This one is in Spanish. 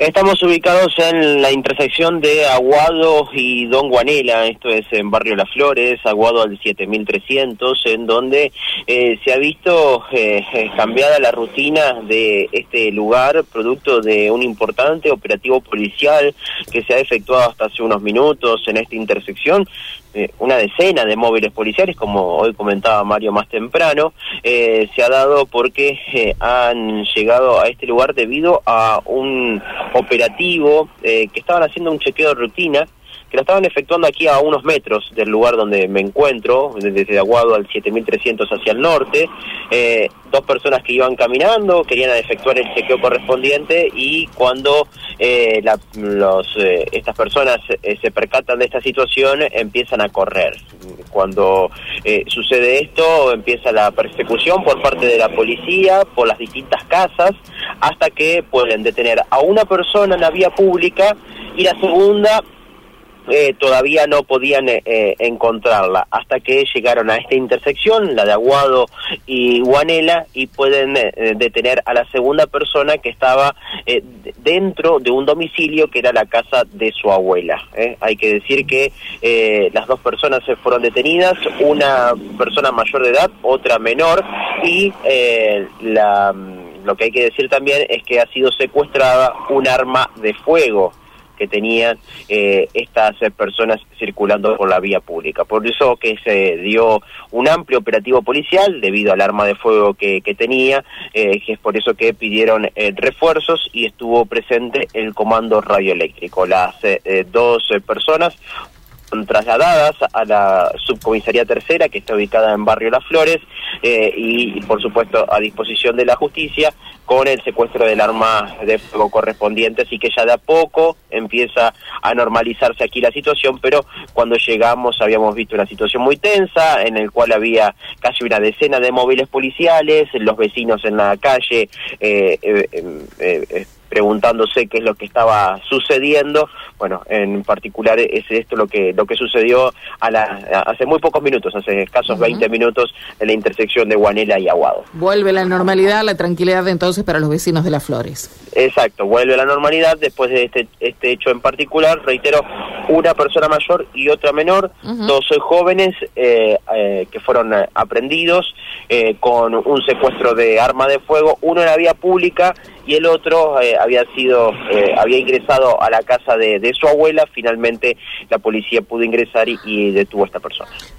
Estamos ubicados en la intersección de Aguado y Don Guanela, esto es en Barrio Las Flores, Aguado al 7300, en donde eh, se ha visto eh, eh, cambiada la rutina de este lugar, producto de un importante operativo policial que se ha efectuado hasta hace unos minutos en esta intersección, una decena de móviles policiales, como hoy comentaba Mario más temprano, se ha dado porque han llegado a este lugar debido a un operativo eh, que estaban haciendo un chequeo de rutina que lo estaban efectuando aquí a unos metros del lugar donde me encuentro, desde Aguado al 7300 hacia el norte. Eh, dos personas que iban caminando querían efectuar el chequeo correspondiente y cuando eh, los, estas personas se percatan de esta situación empiezan a correr. Cuando sucede esto empieza la persecución por parte de la policía por las distintas casas hasta que pueden detener a una persona en la vía pública y la segunda eh, todavía no podían eh, eh, encontrarla hasta que llegaron a esta intersección, la de Aguado y Guanela, y pueden detener a la segunda persona que estaba dentro de un domicilio que era la casa de su abuela. Hay que decir que las dos personas se fueron detenidas, una persona mayor de edad, otra menor, y la lo que hay que decir también es que ha sido secuestrada un arma de fuego que tenían eh, estas personas circulando por la vía pública. Por eso que se dio un amplio operativo policial debido al arma de fuego que, tenía, eh, que es por eso que pidieron eh, refuerzos y estuvo presente el comando radioeléctrico. Las dos personas trasladadas a la subcomisaría tercera que está ubicada en Barrio Las Flores eh, y por supuesto a disposición de la justicia con el secuestro del arma de fuego correspondiente, así que ya de a poco empieza a normalizarse aquí la situación, pero cuando llegamos habíamos visto una situación muy tensa en el cual había casi una decena de móviles policiales, los vecinos en la calle eh, eh, preguntándose qué es lo que estaba sucediendo. Bueno, en particular es esto lo que lo que sucedió a la, hace muy pocos minutos, hace escasos 20 minutos en la intersección de Guanela y Aguado. Vuelve la normalidad, la tranquilidad entonces para los vecinos de Las Flores. Exacto, vuelve la normalidad después de este este hecho en particular, reitero, una persona mayor y otra menor, dos jóvenes eh, eh, que fueron eh, aprendidos con un secuestro de arma de fuego, uno en la vía pública y el otro había sido había ingresado a la casa de, su abuela, finalmente la policía pudo ingresar y, y detuvo a esta persona. Bien.